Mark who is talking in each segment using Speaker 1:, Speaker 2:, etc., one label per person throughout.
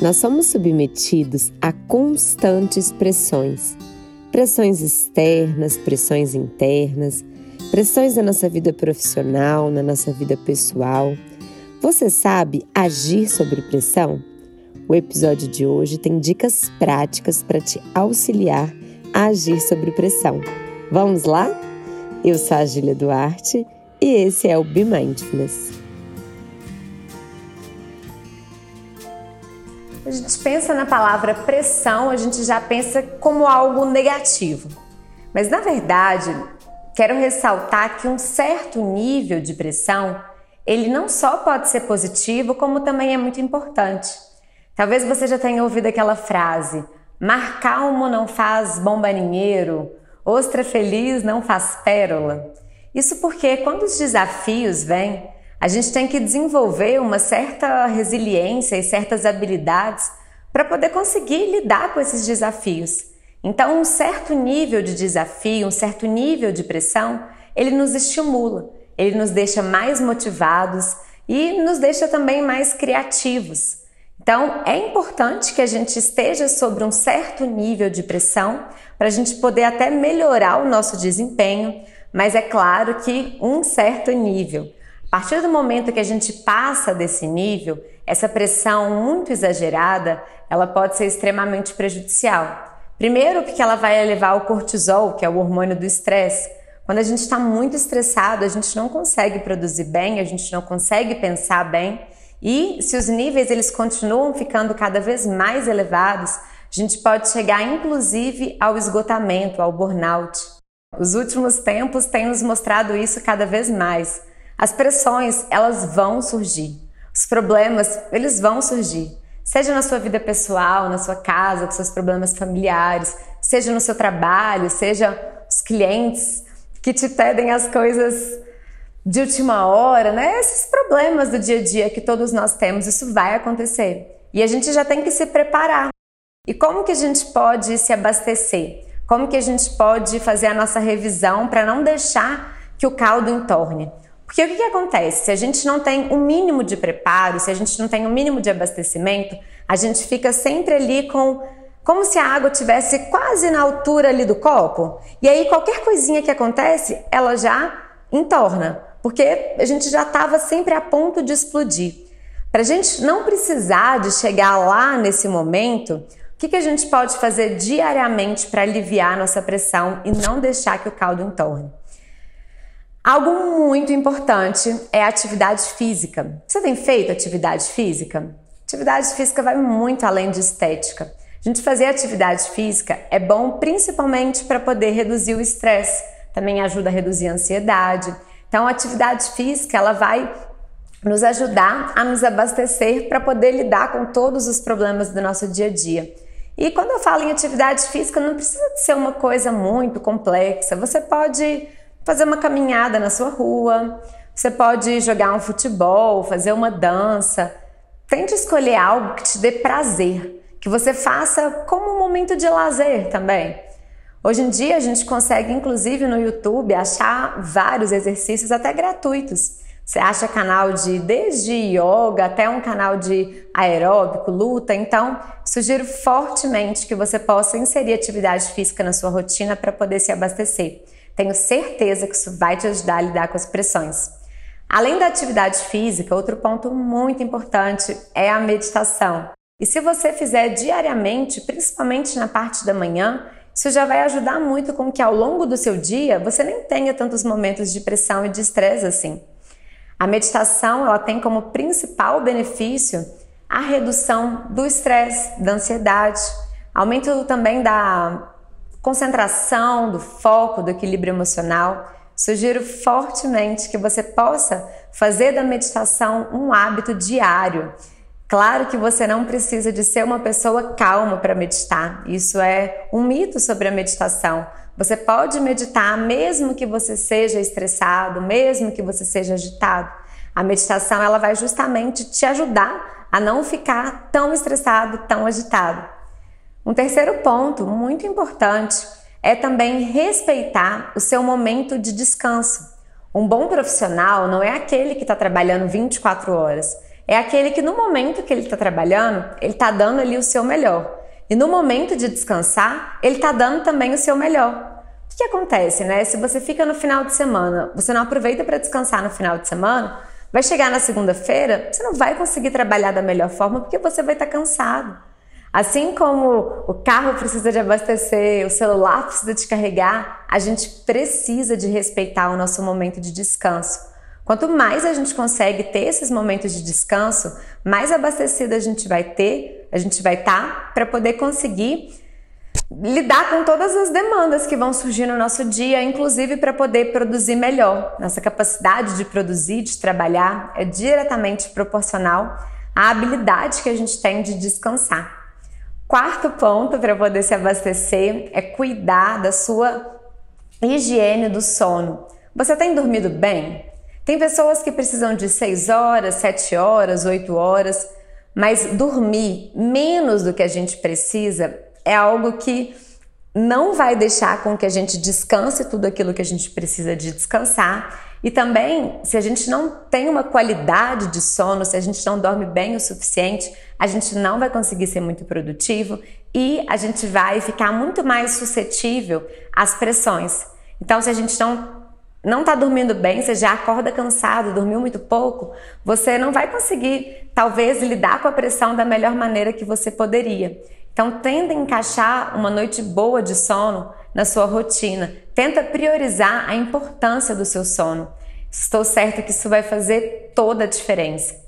Speaker 1: Nós somos submetidos a constantes pressões. Pressões externas, pressões internas, pressões na nossa vida profissional, na nossa vida pessoal. Você sabe agir sobre pressão? O episódio de hoje tem dicas práticas para te auxiliar a agir sobre pressão. Vamos lá? Eu sou a Gília Duarte e esse é o Be Mindfulness.
Speaker 2: Gente pensa na palavra pressão, a gente já pensa como algo negativo. Mas na verdade, quero ressaltar que um certo nível de pressão, ele não só pode ser positivo, como também é muito importante. Talvez você já tenha ouvido aquela frase: mar calmo não faz bom marinheiro, ostra feliz não faz pérola. Isso porque quando os desafios vêm, a gente tem que desenvolver uma certa resiliência e certas habilidades para poder conseguir lidar com esses desafios. Então, um certo nível de desafio, um certo nível de pressão, ele nos estimula, ele nos deixa mais motivados e nos deixa também mais criativos. Então, é importante que a gente esteja sobre um certo nível de pressão para a gente poder até melhorar o nosso desempenho, mas é claro que um certo nível. A partir do momento que a gente passa desse nível, essa pressão muito exagerada, ela pode ser extremamente prejudicial. Primeiro, porque ela vai elevar o cortisol, que é o hormônio do estresse. Quando a gente está muito estressado, a gente não consegue produzir bem, a gente não consegue pensar bem. E se os níveis eles continuam ficando cada vez mais elevados, a gente pode chegar inclusive ao esgotamento, ao burnout. Os últimos tempos têm nos mostrado isso cada vez mais. As pressões, elas vão surgir. Os problemas, eles vão surgir. Seja na sua vida pessoal, na sua casa, com seus problemas familiares, seja no seu trabalho, seja os clientes que te pedem as coisas de última hora, né? Esses problemas do dia a dia que todos nós temos, isso vai acontecer. E a gente já tem que se preparar. E como que a gente pode se abastecer? Como que a gente pode fazer a nossa revisão para não deixar que o caldo entorne? Porque o que, que acontece? Se a gente não tem um mínimo de preparo, se a gente não tem um mínimo de abastecimento, a gente fica sempre ali com como se a água tivesse quase na altura ali do copo. E aí qualquer coisinha que acontece, ela já entorna, porque a gente já estava sempre a ponto de explodir. Para a gente não precisar de chegar lá nesse momento, o que, que a gente pode fazer diariamente para aliviar nossa pressão e não deixar que o caldo entorne? Algo muito importante é a atividade física. Você tem feito atividade física? Atividade física vai muito além de estética. A gente fazer atividade física é bom principalmente para poder reduzir o estresse, também ajuda a reduzir a ansiedade. Então, a atividade física ela vai nos ajudar a nos abastecer para poder lidar com todos os problemas do nosso dia a dia. E quando eu falo em atividade física, não precisa ser uma coisa muito complexa. Você pode fazer uma caminhada na sua rua, você pode jogar um futebol, fazer uma dança. Tente escolher algo que te dê prazer, que você faça como um momento de lazer também. Hoje em dia a gente consegue, inclusive no YouTube, achar vários exercícios até gratuitos. Você acha canal de desde yoga até um canal de aeróbico, luta. Então, sugiro fortemente que você possa inserir atividade física na sua rotina para poder se abastecer. Tenho certeza que isso vai te ajudar a lidar com as pressões. Além da atividade física, outro ponto muito importante é a meditação. E se você fizer diariamente, principalmente na parte da manhã, isso já vai ajudar muito com que ao longo do seu dia você nem tenha tantos momentos de pressão e de estresse assim. A meditação ela tem como principal benefício a redução do estresse, da ansiedade, aumento também da concentração, do foco, do equilíbrio emocional, sugiro fortemente que você possa fazer da meditação um hábito diário. Claro que você não precisa de ser uma pessoa calma para meditar. Isso é um mito sobre a meditação. Você pode meditar mesmo que você seja estressado, mesmo que você seja agitado. A meditação ela vai justamente te ajudar a não ficar tão estressado, tão agitado. Um terceiro ponto muito importante é também respeitar o seu momento de descanso. Um bom profissional não é aquele que está trabalhando 24 horas. é aquele que no momento que ele está trabalhando, ele está dando ali o seu melhor. E no momento de descansar, ele está dando também o seu melhor. O que acontece, né? Se você fica no final de semana, você não aproveita para descansar no final de semana, vai chegar na segunda-feira, você não vai conseguir trabalhar da melhor forma porque você vai estar tá cansado. Assim como o carro precisa de abastecer, o celular precisa de carregar, a gente precisa de respeitar o nosso momento de descanso. Quanto mais a gente consegue ter esses momentos de descanso, mais abastecida a gente vai ter, a gente vai estar tá, para poder conseguir lidar com todas as demandas que vão surgir no nosso dia, inclusive para poder produzir melhor. Nossa capacidade de produzir, de trabalhar, é diretamente proporcional à habilidade que a gente tem de descansar. Quarto ponto para poder se abastecer é cuidar da sua higiene do sono. Você tem dormido bem? Tem pessoas que precisam de 6 horas, 7 horas, 8 horas, mas dormir menos do que a gente precisa é algo que não vai deixar com que a gente descanse tudo aquilo que a gente precisa de descansar. E também, se a gente não tem uma qualidade de sono, se a gente não dorme bem o suficiente, a gente não vai conseguir ser muito produtivo e a gente vai ficar muito mais suscetível às pressões. Então, se a gente não não está dormindo bem, você já acorda cansado, dormiu muito pouco, você não vai conseguir, talvez, lidar com a pressão da melhor maneira que você poderia. Então, tenta encaixar uma noite boa de sono na sua rotina. Tenta priorizar a importância do seu sono. Estou certa que isso vai fazer toda a diferença.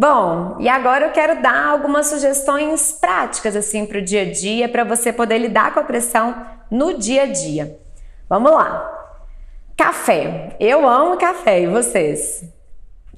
Speaker 2: Bom, e agora eu quero dar algumas sugestões práticas assim para o dia a dia, para você poder lidar com a pressão no dia a dia. Vamos lá. Café. Eu amo café e vocês?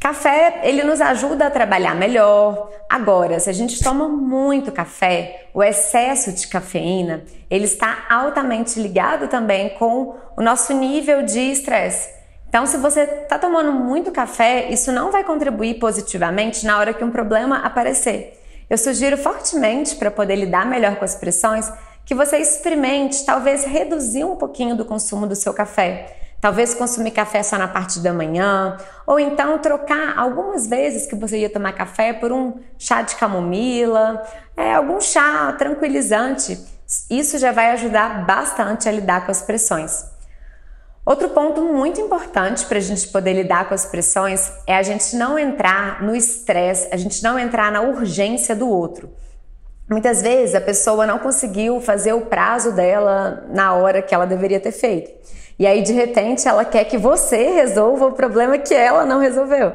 Speaker 2: Café, ele nos ajuda a trabalhar melhor. Agora, se a gente toma muito café, o excesso de cafeína, ele está altamente ligado também com o nosso nível de estresse. Então, se você está tomando muito café, isso não vai contribuir positivamente na hora que um problema aparecer. Eu sugiro fortemente, para poder lidar melhor com as pressões, que você experimente talvez reduzir um pouquinho do consumo do seu café. Talvez consumir café só na parte da manhã, ou então trocar algumas vezes que você ia tomar café por um chá de camomila, é, algum chá tranquilizante. Isso já vai ajudar bastante a lidar com as pressões. Outro ponto muito importante para a gente poder lidar com as pressões é a gente não entrar no estresse, a gente não entrar na urgência do outro. Muitas vezes a pessoa não conseguiu fazer o prazo dela na hora que ela deveria ter feito. E aí, de repente, ela quer que você resolva o problema que ela não resolveu.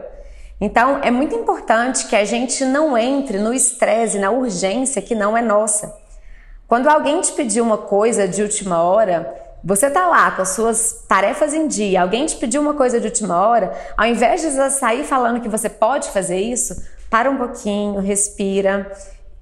Speaker 2: Então, é muito importante que a gente não entre no estresse, na urgência que não é nossa. Quando alguém te pediu uma coisa de última hora, você tá lá com as suas tarefas em dia, alguém te pediu uma coisa de última hora, ao invés de sair falando que você pode fazer isso, para um pouquinho, respira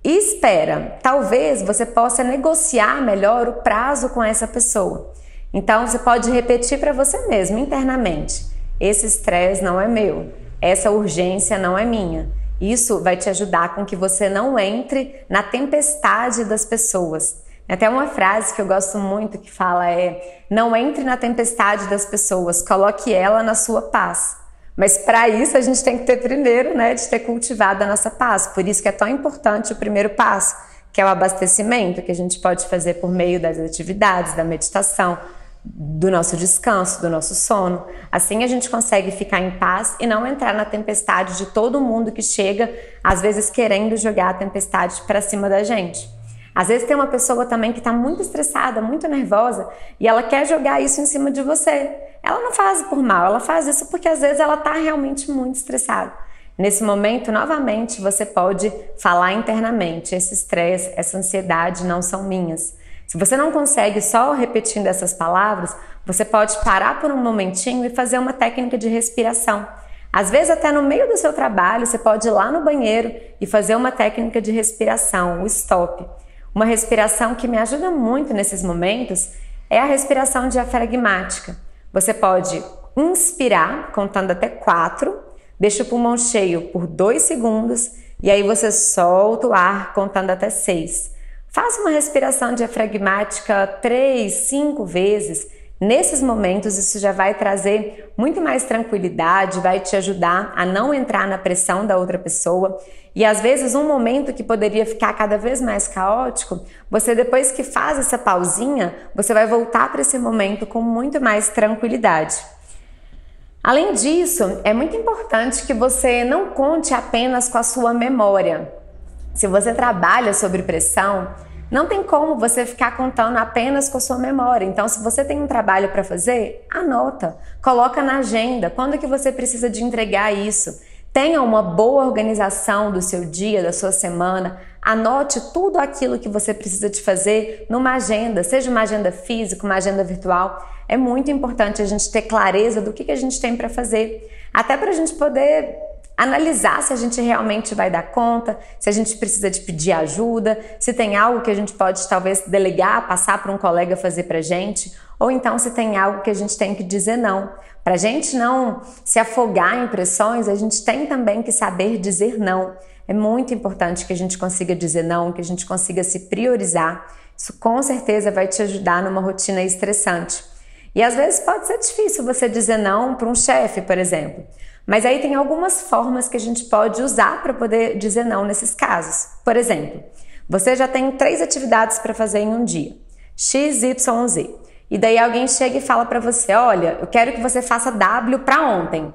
Speaker 2: e espera. Talvez você possa negociar melhor o prazo com essa pessoa. Então você pode repetir para você mesmo internamente: esse estresse não é meu, essa urgência não é minha. Isso vai te ajudar com que você não entre na tempestade das pessoas. Até uma frase que eu gosto muito que fala é: não entre na tempestade das pessoas, coloque ela na sua paz. Mas para isso a gente tem que ter primeiro, né, de ter cultivado a nossa paz. Por isso que é tão importante o primeiro passo, que é o abastecimento, que a gente pode fazer por meio das atividades, da meditação, do nosso descanso, do nosso sono. Assim a gente consegue ficar em paz e não entrar na tempestade de todo mundo que chega, às vezes querendo jogar a tempestade para cima da gente. Às vezes tem uma pessoa também que está muito estressada, muito nervosa e ela quer jogar isso em cima de você. Ela não faz por mal, ela faz isso porque às vezes ela está realmente muito estressada. Nesse momento, novamente, você pode falar internamente: esse estresse, essa ansiedade não são minhas. Se você não consegue só repetindo essas palavras, você pode parar por um momentinho e fazer uma técnica de respiração. Às vezes, até no meio do seu trabalho, você pode ir lá no banheiro e fazer uma técnica de respiração, o stop. Uma respiração que me ajuda muito nesses momentos é a respiração diafragmática. Você pode inspirar contando até quatro, deixa o pulmão cheio por dois segundos e aí você solta o ar contando até seis. Faça uma respiração diafragmática três, cinco vezes Nesses momentos, isso já vai trazer muito mais tranquilidade, vai te ajudar a não entrar na pressão da outra pessoa. E às vezes, um momento que poderia ficar cada vez mais caótico, você depois que faz essa pausinha, você vai voltar para esse momento com muito mais tranquilidade. Além disso, é muito importante que você não conte apenas com a sua memória. Se você trabalha sobre pressão, não tem como você ficar contando apenas com a sua memória. Então, se você tem um trabalho para fazer, anota, coloca na agenda quando que você precisa de entregar isso. Tenha uma boa organização do seu dia, da sua semana. Anote tudo aquilo que você precisa de fazer numa agenda, seja uma agenda física, uma agenda virtual. É muito importante a gente ter clareza do que, que a gente tem para fazer, até para a gente poder analisar se a gente realmente vai dar conta, se a gente precisa de pedir ajuda, se tem algo que a gente pode talvez delegar, passar para um colega fazer para gente, ou então se tem algo que a gente tem que dizer não. Para a gente não se afogar em pressões, a gente tem também que saber dizer não. É muito importante que a gente consiga dizer não, que a gente consiga se priorizar. Isso com certeza vai te ajudar numa rotina estressante. E às vezes pode ser difícil você dizer não para um chefe, por exemplo. Mas aí tem algumas formas que a gente pode usar para poder dizer não nesses casos. Por exemplo, você já tem três atividades para fazer em um dia: X, Y, Z. E daí alguém chega e fala para você: Olha, eu quero que você faça W para ontem.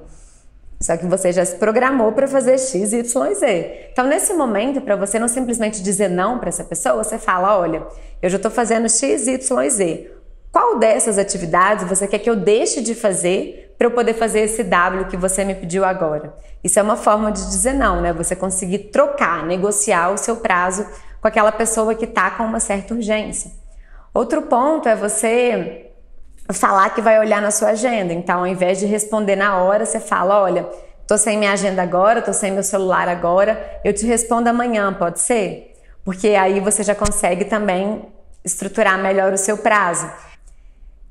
Speaker 2: Só que você já se programou para fazer X, Y, Z. Então, nesse momento, para você não simplesmente dizer não para essa pessoa, você fala: Olha, eu já estou fazendo X, Y, Z. Qual dessas atividades você quer que eu deixe de fazer para eu poder fazer esse W que você me pediu agora. Isso é uma forma de dizer não, né? Você conseguir trocar, negociar o seu prazo com aquela pessoa que está com uma certa urgência. Outro ponto é você falar que vai olhar na sua agenda. Então, ao invés de responder na hora, você fala: olha, tô sem minha agenda agora, tô sem meu celular agora, eu te respondo amanhã, pode ser? Porque aí você já consegue também estruturar melhor o seu prazo.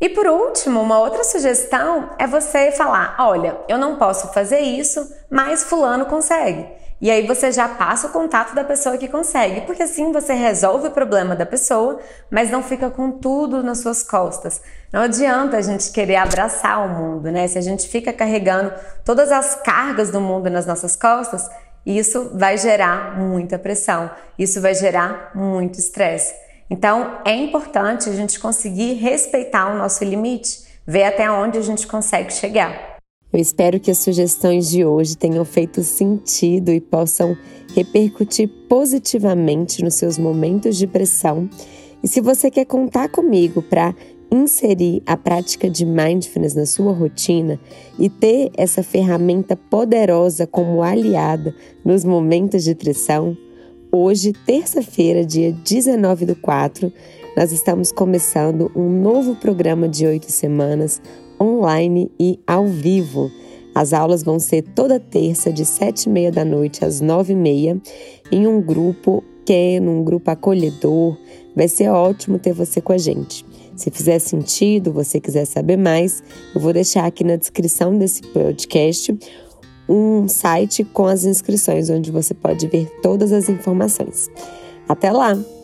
Speaker 2: E por último, uma outra sugestão é você falar: olha, eu não posso fazer isso, mas Fulano consegue. E aí você já passa o contato da pessoa que consegue, porque assim você resolve o problema da pessoa, mas não fica com tudo nas suas costas. Não adianta a gente querer abraçar o mundo, né? Se a gente fica carregando todas as cargas do mundo nas nossas costas, isso vai gerar muita pressão, isso vai gerar muito estresse. Então, é importante a gente conseguir respeitar o nosso limite, ver até onde a gente consegue chegar.
Speaker 1: Eu espero que as sugestões de hoje tenham feito sentido e possam repercutir positivamente nos seus momentos de pressão. E se você quer contar comigo para inserir a prática de mindfulness na sua rotina e ter essa ferramenta poderosa como aliada nos momentos de pressão, Hoje, terça-feira, dia 19 do 4, nós estamos começando um novo programa de oito semanas, online e ao vivo. As aulas vão ser toda terça, de sete e meia da noite às nove e meia, em um grupo pequeno, um grupo acolhedor. Vai ser ótimo ter você com a gente. Se fizer sentido, você quiser saber mais, eu vou deixar aqui na descrição desse podcast um site com as inscrições onde você pode ver todas as informações. Até lá!